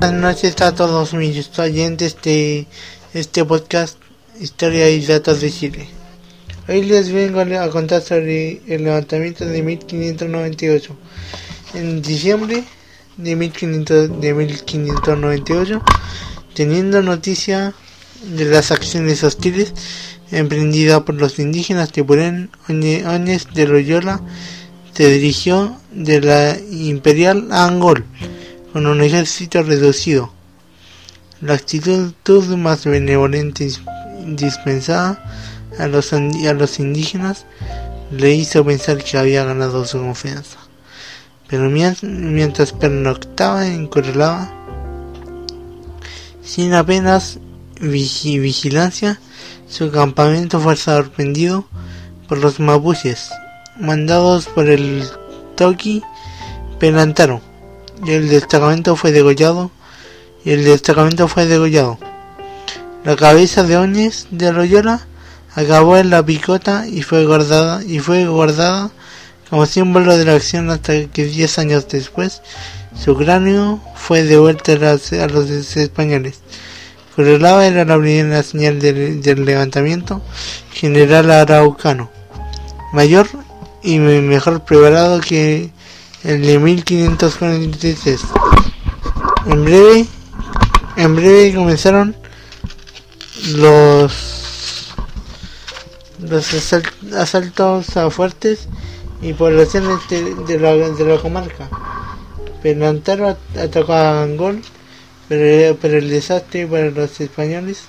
Buenas noches a todos mis oyentes de este podcast Historia y Datos de Chile. Hoy les vengo a contar sobre el levantamiento de 1598. En diciembre de, 1500, de 1598, teniendo noticia de las acciones hostiles emprendidas por los indígenas de Purén, Oñez de Loyola se dirigió de la imperial a Angol con un ejército reducido. La actitud más benevolente dispensada a los, a los indígenas le hizo pensar que había ganado su confianza. Pero mientras pernoctaba en Correlava, sin apenas vigilancia, su campamento fue sorprendido por los mapuches, mandados por el Toki Pelantaro, y el destacamento fue degollado, y el destacamento fue degollado. La cabeza de Oñez de Loyola acabó en la picota y fue guardada y fue guardada como símbolo de la acción hasta que diez años después su cráneo fue devuelto a los españoles. Correlava era la primera señal del, levantamiento general araucano, mayor y mejor preparado que el de 1543. En breve, en breve comenzaron los los asaltos a fuertes y poblaciones de, la, de la comarca. Penantaro atacó a Angol, pero, pero el desastre para los españoles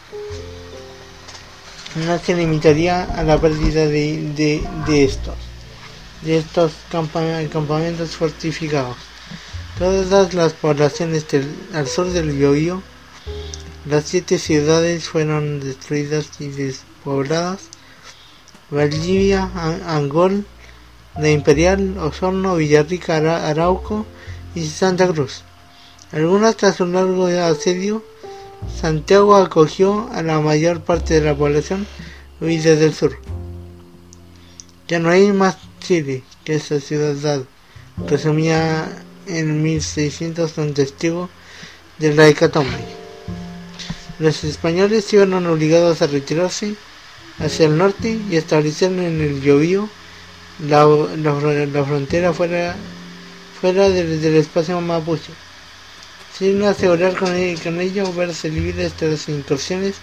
no se limitaría a la pérdida de, de estos, de estos campamentos fortificados. Todas las poblaciones del, al sur del Biobío, las siete ciudades fueron destruidas y despobladas. Valdivia, Angol, la Imperial, Osorno, Villarrica, Arauco y Santa Cruz. Algunas tras un largo asedio, Santiago acogió a la mayor parte de la población huida del sur. Ya no hay más Chile que esa ciudad, resumía en 1600 un testigo de la hecatombe. Los españoles se obligados a retirarse hacia el norte y establecieron en el Llovío la, la, frontera fuera, fuera del, espacio mapuche, sin asegurar con, con ello verse libres de las incursiones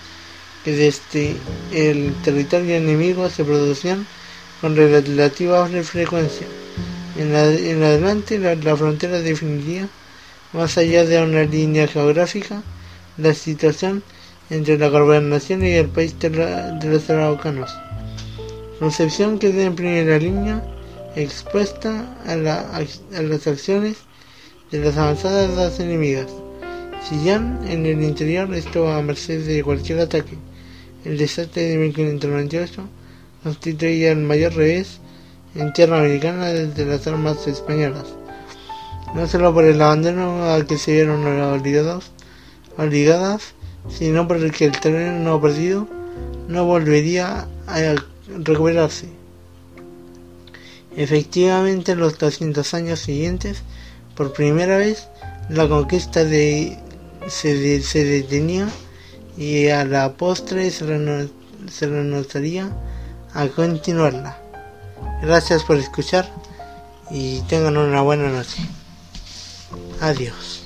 que desde el territorio enemigo se producían con relativa frecuencia. En, adelante la, frontera definiría, más allá de una línea geográfica, la situación entre la gobernación y el país de, de los araucanos. Concepción queda en primera línea, expuesta a, las acciones de las avanzadas enemigas. Sillán en el interior estuvo a merced de cualquier ataque. El desastre de 1598 constituía el mayor revés en tierra americana desde las armas españolas. No solo por el abandono al que se vieron obligados, obligadas, sino por el que el terreno no perdido no volvería a recuperarse. Efectivamente, en los 200 años siguientes, por primera vez, la conquista de, se, detenía y a la postre se, renunciaría a continuarla. Gracias por escuchar y tengan una buena noche. Adiós.